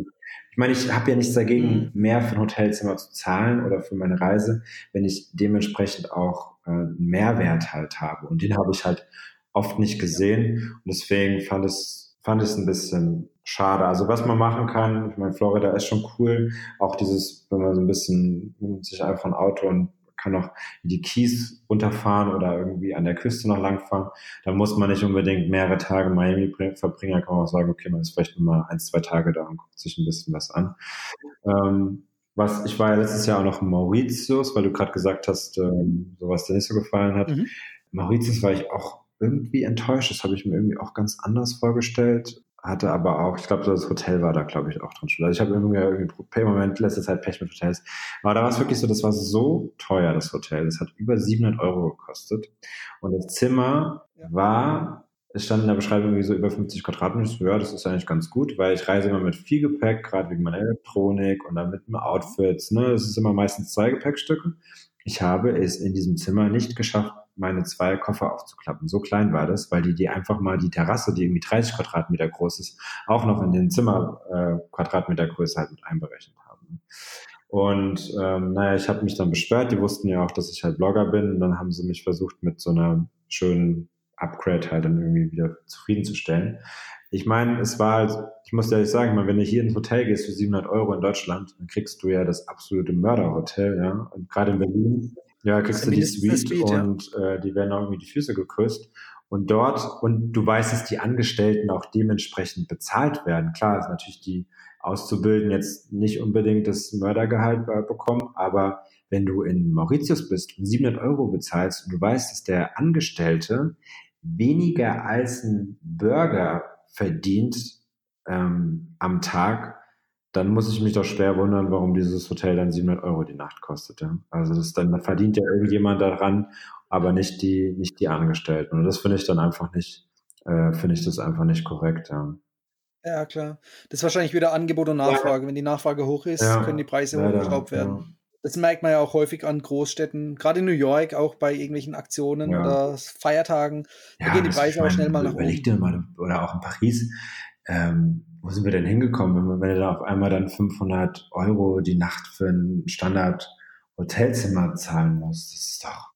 ich meine, ich habe ja nichts dagegen, mhm. mehr für ein Hotelzimmer zu zahlen oder für meine Reise, wenn ich dementsprechend auch äh, einen Mehrwert halt habe. Und den habe ich halt oft nicht gesehen. Und deswegen fand es, fand es ein bisschen schade. Also was man machen kann, ich meine, Florida ist schon cool. Auch dieses, wenn man so ein bisschen sich einfach ein Auto und kann auch die Keys runterfahren oder irgendwie an der Küste noch langfahren. Da muss man nicht unbedingt mehrere Tage in Miami verbringen. Da kann man auch sagen, okay, man ist vielleicht nur mal ein, zwei Tage da und guckt sich ein bisschen was an. Ähm, was, ich war ja letztes Jahr auch noch in Mauritius, weil du gerade gesagt hast, ähm, so was dir nicht so gefallen hat. Mhm. Mauritius war ich auch irgendwie enttäuscht. Das habe ich mir irgendwie auch ganz anders vorgestellt hatte aber auch, ich glaube, das Hotel war da, glaube ich, auch drin. Also ich habe irgendwie, irgendwie im Moment letzte Zeit Pech mit Hotels. Aber da war es wirklich so, das war so teuer, das Hotel. Das hat über 700 Euro gekostet. Und das Zimmer war, es stand in der Beschreibung irgendwie so über 50 Quadratmeter. So, ja, das ist eigentlich ganz gut, weil ich reise immer mit viel Gepäck, gerade wegen meiner Elektronik und dann mit dem Outfits. Ne? Es ist immer meistens zwei Gepäckstücke. Ich habe es in diesem Zimmer nicht geschafft, meine zwei Koffer aufzuklappen. So klein war das, weil die die einfach mal die Terrasse, die irgendwie 30 Quadratmeter groß ist, auch noch in den Zimmer äh, Quadratmeter Größe halt mit einberechnet haben. Und ähm, naja, ich habe mich dann beschwert. Die wussten ja auch, dass ich halt Blogger bin. Und dann haben sie mich versucht, mit so einer schönen Upgrade halt dann irgendwie wieder zufriedenzustellen. Ich meine, es war halt, ich muss ehrlich sagen, wenn du hier ins Hotel gehst für 700 Euro in Deutschland, dann kriegst du ja das absolute Mörderhotel, ja. Und gerade in Berlin, ja, kriegst du die Suite, Suite und ja. äh, die werden auch irgendwie die Füße geküsst. Und dort, und du weißt, dass die Angestellten auch dementsprechend bezahlt werden. Klar, ist natürlich die Auszubilden jetzt nicht unbedingt das Mördergehalt bekommen, aber wenn du in Mauritius bist und 700 Euro bezahlst und du weißt, dass der Angestellte weniger als ein Burger verdient ähm, am Tag, dann muss ich mich doch schwer wundern, warum dieses Hotel dann 700 Euro die Nacht kostet. Ja? Also das dann verdient ja irgendjemand daran, aber nicht die nicht die Angestellten. Und das finde ich dann einfach nicht, äh, finde ich das einfach nicht korrekt. Ja. ja. klar. Das ist wahrscheinlich wieder Angebot und Nachfrage. Ja. Wenn die Nachfrage hoch ist, können die Preise hochgeschraubt werden. Das merkt man ja auch häufig an Großstädten, gerade in New York, auch bei irgendwelchen Aktionen oder Feiertagen. Da gehen die Preise aber schnell mal nach oben. Überleg dir mal, oder auch in Paris, ähm, wo sind wir denn hingekommen, wenn, wenn du da auf einmal dann 500 Euro die Nacht für ein Standard-Hotelzimmer zahlen musst? Das ist doch,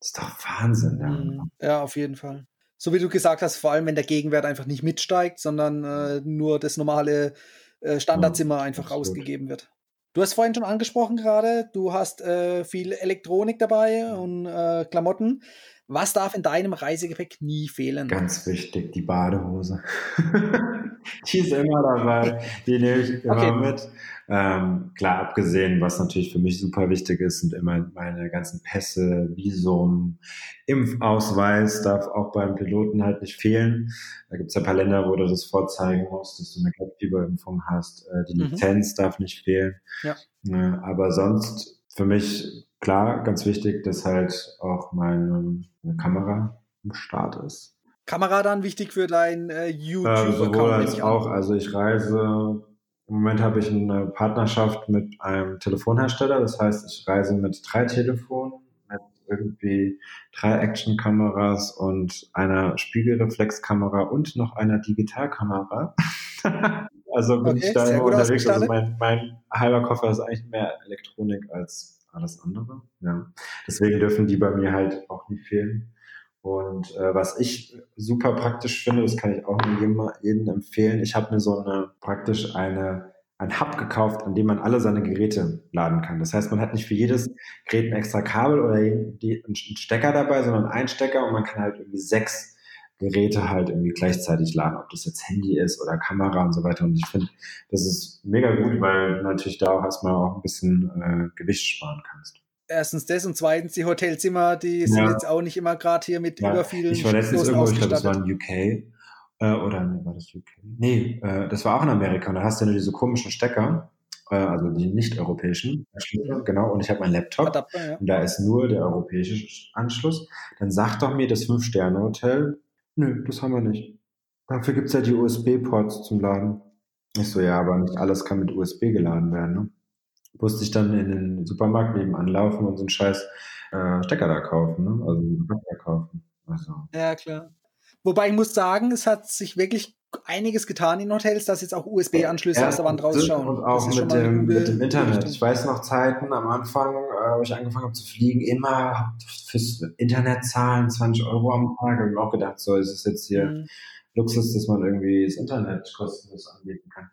das ist doch Wahnsinn. Ja. Mhm. ja, auf jeden Fall. So wie du gesagt hast, vor allem wenn der Gegenwert einfach nicht mitsteigt, sondern äh, nur das normale äh, Standardzimmer ja, einfach absolut. ausgegeben wird. Du hast vorhin schon angesprochen gerade, du hast äh, viel Elektronik dabei und äh, Klamotten. Was darf in deinem Reisegepäck nie fehlen? Ganz wichtig, die Badehose. die ist immer dabei. Die nehme ich immer okay. mit. Ähm, klar, abgesehen, was natürlich für mich super wichtig ist, sind immer meine ganzen Pässe, Visum, Impfausweis darf auch beim Piloten halt nicht fehlen. Da gibt es ja ein paar Länder, wo du das vorzeigen musst, dass du eine Gelbfieberimpfung hast. Äh, die mhm. Lizenz darf nicht fehlen. Ja. Äh, aber sonst für mich klar, ganz wichtig, dass halt auch meine, meine Kamera im Start ist. Kamera dann wichtig für dein äh, YouTube-Account? Äh, sowohl als auch. Also ich reise, im Moment habe ich eine Partnerschaft mit einem Telefonhersteller. Das heißt, ich reise mit drei Telefonen, mit irgendwie drei Action-Kameras und einer Spiegelreflexkamera und noch einer Digitalkamera. also bin okay, ich da immer unterwegs. Also mein, mein halber Koffer ist eigentlich mehr Elektronik als alles andere. Ja. Deswegen dürfen die bei mir halt auch nie fehlen. Und äh, was ich super praktisch finde, das kann ich auch jedem, jedem empfehlen, ich habe mir so eine praktisch eine ein Hub gekauft, an dem man alle seine Geräte laden kann. Das heißt, man hat nicht für jedes Gerät ein extra Kabel oder einen Stecker dabei, sondern einen Stecker und man kann halt irgendwie sechs Geräte halt irgendwie gleichzeitig laden, ob das jetzt Handy ist oder Kamera und so weiter. Und ich finde, das ist mega gut, weil natürlich da auch erstmal auch ein bisschen äh, Gewicht sparen kannst. Erstens das und zweitens die Hotelzimmer, die sind ja. jetzt auch nicht immer gerade hier mit ja. über vielen Ich war letztens irgendwo, ich glaube, das war in UK. Äh, oder nee, war das UK? Nee, äh, das war auch in Amerika. Und da hast du ja nur diese komischen Stecker äh, also die nicht-europäischen Anschlüsse, genau, und ich habe meinen Laptop Adapter, ja. und da ist nur der europäische Anschluss, dann sagt doch mir das Fünf-Sterne-Hotel, Nö, das haben wir nicht. Dafür gibt's ja die USB-Ports zum Laden. Ich so, ja, aber nicht alles kann mit USB geladen werden. Ne? Musste ich dann in den Supermarkt nebenan laufen und so einen scheiß äh, Stecker da kaufen, ne? also einen kaufen. Also. Ja, klar. Wobei ich muss sagen, es hat sich wirklich einiges getan in Hotels, dass jetzt auch USB-Anschlüsse ja, aus der Wand rausschauen. Und auch mit dem, mit dem, Internet. Richtung. Ich weiß noch Zeiten am Anfang, äh, wo ich angefangen habe zu fliegen, immer fürs Internet zahlen, 20 Euro am Tag. Habe ich mir auch gedacht, so ist es jetzt hier mhm. Luxus, dass man irgendwie das Internet kostenlos anbieten kann.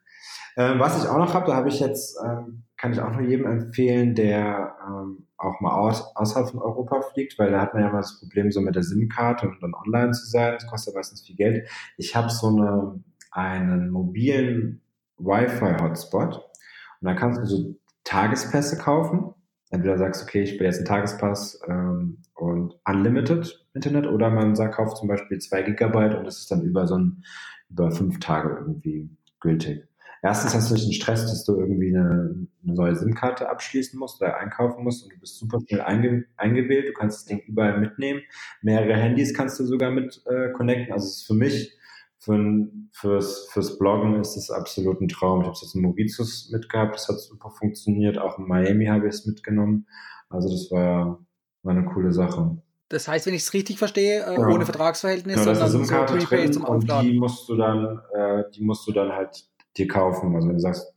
Ähm, was ich auch noch habe, da habe ich jetzt, ähm, kann ich auch nur jedem empfehlen, der ähm, auch mal aus, außerhalb von Europa fliegt, weil da hat man ja mal das Problem so mit der SIM-Karte und dann online zu sein. Das kostet meistens viel Geld. Ich habe so eine, einen mobilen Wi-Fi-Hotspot und da kannst du so Tagespässe kaufen. Entweder sagst du, okay, ich will jetzt einen Tagespass ähm, und Unlimited Internet oder man sagt, kauft zum Beispiel zwei Gigabyte und das ist dann über so ein, über fünf Tage irgendwie gültig. Erstens hast du nicht den Stress, dass du irgendwie eine, eine neue SIM-Karte abschließen musst oder einkaufen musst und du bist super schnell einge eingewählt. Du kannst das Ding überall mitnehmen. Mehrere Handys kannst du sogar mit äh, connecten. Also es ist für mich, für, fürs, fürs Bloggen ist es absolut ein Traum. Ich habe es jetzt in Mauritius mitgehabt, das hat super funktioniert. Auch in Miami habe ich es mitgenommen. Also das war, war eine coole Sache. Das heißt, wenn ich es richtig verstehe, äh, ja. ohne Vertragsverhältnis, ja, sondern so Prepaid zum Aufladen. Und die musst du dann, äh, die musst du dann halt dir kaufen. Also wenn du sagst,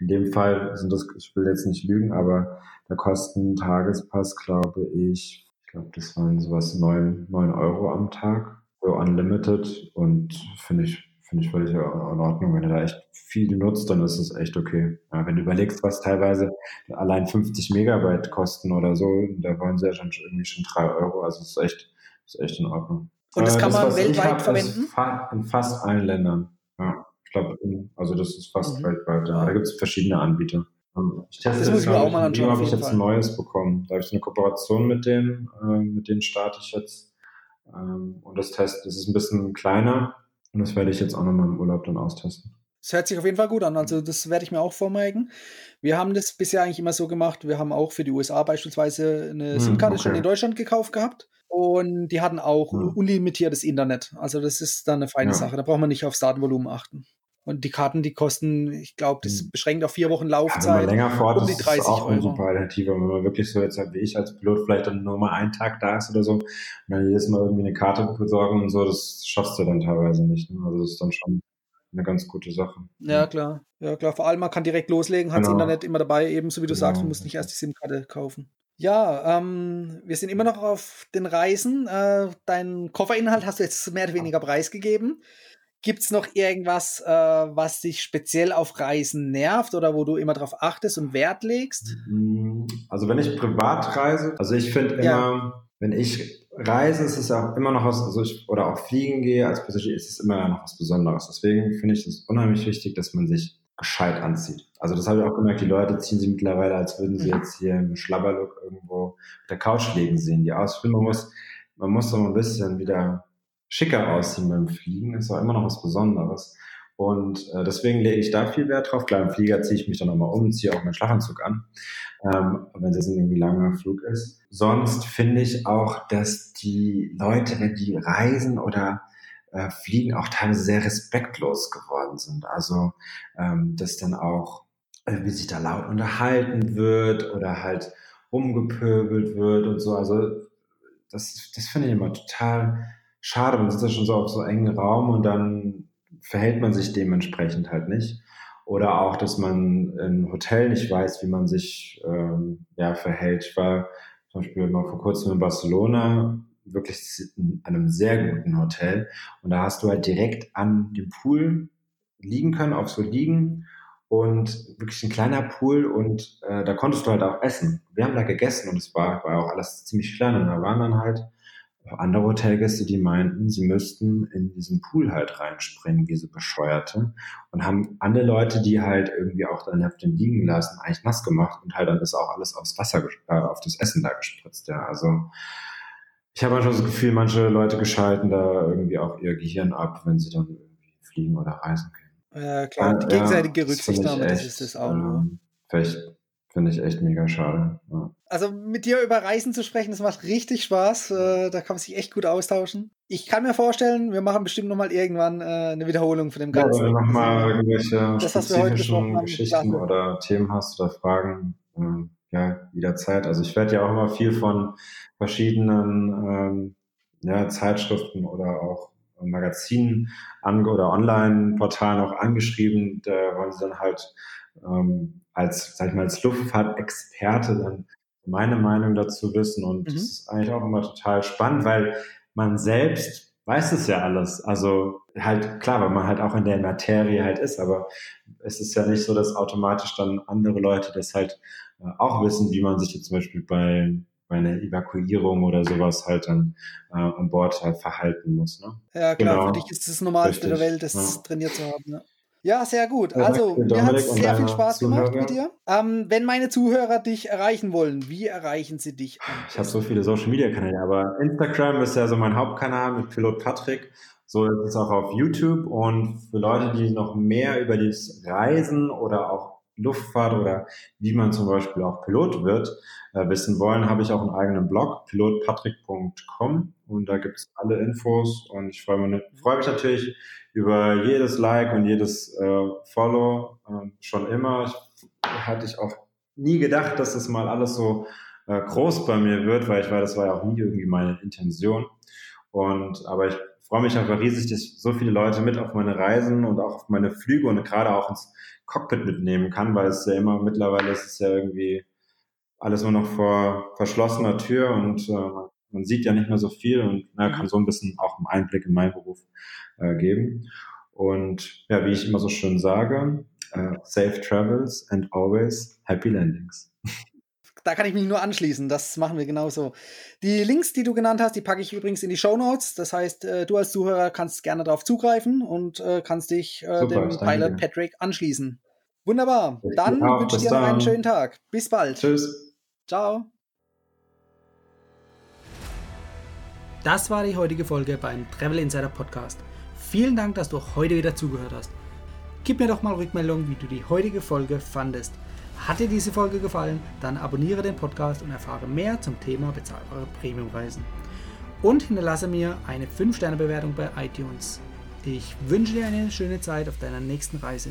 In dem Fall sind das, ich will jetzt nicht lügen, aber da kosten Tagespass, glaube ich, ich glaube, das waren sowas neun neun Euro am Tag, so unlimited und finde ich, finde ich völlig in Ordnung. Wenn du da echt viel nutzt, dann ist es echt okay. Ja, wenn du überlegst, was teilweise allein 50 Megabyte kosten oder so, da wollen sie ja schon irgendwie schon drei Euro, also es ist echt, ist echt in Ordnung. Und das äh, kann das, man weltweit hab, verwenden? In fast allen Ländern. Ja, glaube, also das ist fast mhm. weltweit. Ja. Da gibt es verschiedene Anbieter. Ich teste das muss ich mir auch mal anschauen. habe ich jetzt ein neues bekommen. Da habe ich eine Kooperation mit denen, äh, mit denen starte ich jetzt. Ähm, und das Test, das ist ein bisschen kleiner und das werde ich jetzt auch nochmal im Urlaub dann austesten. Das hört sich auf jeden Fall gut an. Also das werde ich mir auch vormerken. Wir haben das bisher eigentlich immer so gemacht. Wir haben auch für die USA beispielsweise eine hm, SIM-Karte okay. schon in Deutschland gekauft gehabt. Und die hatten auch hm. unlimitiertes Internet. Also das ist dann eine feine ja. Sache. Da braucht man nicht aufs Datenvolumen achten. Und die Karten, die kosten, ich glaube, das hm. beschränkt auf vier Wochen Laufzeit. Ja, wenn man länger fort um die 30 ist auch Euro. eine super Alternative. Wenn man wirklich so jetzt wie ich als Pilot vielleicht dann nur mal einen Tag da ist oder so und dann jedes Mal irgendwie eine Karte besorgen und so, das schaffst du dann teilweise nicht. Ne? Also das ist dann schon eine ganz gute Sache. Ja, klar. Ja, klar. Vor allem, man kann direkt loslegen, hat genau. das Internet immer dabei, ebenso wie du genau. sagst, man muss nicht erst die SIM-Karte kaufen. Ja, ähm, wir sind immer noch auf den Reisen. Äh, deinen Kofferinhalt hast du jetzt mehr oder weniger preisgegeben. Gibt es noch irgendwas, äh, was dich speziell auf Reisen nervt oder wo du immer darauf achtest und Wert legst? Mm, also wenn ich privat reise, also ich finde immer, ja. wenn ich reise, ist es auch immer noch was, also ich, oder auch fliegen gehe als Passagier, ist es immer noch was Besonderes. Deswegen finde ich es unheimlich wichtig, dass man sich gescheit anzieht. Also das habe ich auch gemerkt, die Leute ziehen sie mittlerweile, als würden sie mhm. jetzt hier im Schlabberlook irgendwo auf der Couch liegen sehen. Die Ausführung muss, man muss so ein bisschen wieder schicker aussehen beim Fliegen. Ist auch immer noch was Besonderes. Und äh, deswegen lege ich da viel Wert drauf. Klar, im Flieger ziehe ich mich dann nochmal um, ziehe auch meinen Schlafanzug an, ähm, wenn es ein irgendwie langer Flug ist. Sonst finde ich auch, dass die Leute, wenn die reisen oder äh, Fliegen, auch teilweise sehr respektlos geworden sind. Also, ähm, dass dann auch, wie sich da laut unterhalten wird oder halt rumgepöbelt wird und so. Also, das, das finde ich immer total schade, man sitzt ja schon so auf so engen Raum und dann verhält man sich dementsprechend halt nicht. Oder auch, dass man im Hotel nicht weiß, wie man sich ähm, ja, verhält. Ich war zum Beispiel mal vor kurzem in Barcelona, wirklich in einem sehr guten Hotel. Und da hast du halt direkt an dem Pool liegen können, auf so liegen und wirklich ein kleiner Pool und äh, da konntest du halt auch essen. Wir haben da gegessen und es war, war auch alles ziemlich klein und da waren dann halt andere Hotelgäste, die meinten, sie müssten in diesen Pool halt reinspringen, wie so Bescheuerte. Und haben andere Leute, die halt irgendwie auch dann auf den liegen lassen, eigentlich nass gemacht und halt dann ist auch alles aufs Wasser, äh, auf das Essen da gespritzt. Ja, also ich habe manchmal das Gefühl, manche Leute geschalten da irgendwie auch ihr Gehirn ab, wenn sie dann irgendwie fliegen oder reisen können. Ja, klar, die gegenseitige ja, Rücksichtnahme, das, ist das auch. Ähm, vielleicht Finde ich echt mega schade. Ja. Also mit dir über Reisen zu sprechen, das macht richtig Spaß. Äh, da kann man sich echt gut austauschen. Ich kann mir vorstellen, wir machen bestimmt noch mal irgendwann äh, eine Wiederholung von dem Ganzen. Ja, wenn du noch mal irgendwelche das, spezifischen Geschichten haben, oder Themen hast oder Fragen, äh, ja, jederzeit. Also ich werde ja auch immer viel von verschiedenen ähm, ja, Zeitschriften oder auch Magazinen an oder Online-Portalen auch angeschrieben. Da wollen sie dann halt ähm, als, sag ich mal, als Luftfahrtexperte dann meine Meinung dazu wissen. Und mhm. das ist eigentlich auch immer total spannend, weil man selbst weiß es ja alles. Also halt klar, weil man halt auch in der Materie halt ist, aber es ist ja nicht so, dass automatisch dann andere Leute das halt äh, auch wissen, wie man sich jetzt zum Beispiel bei, bei einer Evakuierung oder sowas halt dann äh, an Bord halt verhalten muss. Ne? Ja, klar, genau. für dich ist das Normalste Richtig. der Welt, das ja. trainiert zu haben. Ne? Ja, sehr gut. Also, mir hat es sehr viel Spaß Zuhörer. gemacht mit dir. Ähm, wenn meine Zuhörer dich erreichen wollen, wie erreichen sie dich? Ich habe so viele Social Media Kanäle, aber Instagram ist ja so mein Hauptkanal mit Pilot Patrick. So ist es auch auf YouTube. Und für Leute, die noch mehr über das Reisen oder auch Luftfahrt oder wie man zum Beispiel auch Pilot wird, äh, wissen wollen, habe ich auch einen eigenen Blog, pilotpatrick.com. Und da gibt es alle Infos. Und ich freue mich, freu mich natürlich über jedes Like und jedes äh, Follow äh, schon immer. Ich, hatte ich auch nie gedacht, dass das mal alles so äh, groß bei mir wird, weil ich war, das war ja auch nie irgendwie meine Intention. Und aber ich freue mich einfach riesig, dass so viele Leute mit auf meine Reisen und auch auf meine Flüge und gerade auch ins Cockpit mitnehmen kann, weil es ja immer mittlerweile ist es ja irgendwie alles nur noch vor verschlossener Tür und äh, man sieht ja nicht mehr so viel und na, kann mhm. so ein bisschen auch einen Einblick in meinen Beruf äh, geben. Und ja, wie ich immer so schön sage, uh, safe travels and always happy landings. Da kann ich mich nur anschließen. Das machen wir genauso. Die Links, die du genannt hast, die packe ich übrigens in die Show Notes. Das heißt, äh, du als Zuhörer kannst gerne darauf zugreifen und äh, kannst dich äh, Super, dem Pilot Patrick anschließen. Wunderbar. Dann wünsche ich dir noch einen schönen Tag. Bis bald. Tschüss. Ciao. Das war die heutige Folge beim Travel Insider Podcast. Vielen Dank, dass du auch heute wieder zugehört hast. Gib mir doch mal Rückmeldung, wie du die heutige Folge fandest. Hat dir diese Folge gefallen, dann abonniere den Podcast und erfahre mehr zum Thema bezahlbare Premiumreisen. Und hinterlasse mir eine 5-Sterne-Bewertung bei iTunes. Ich wünsche dir eine schöne Zeit auf deiner nächsten Reise.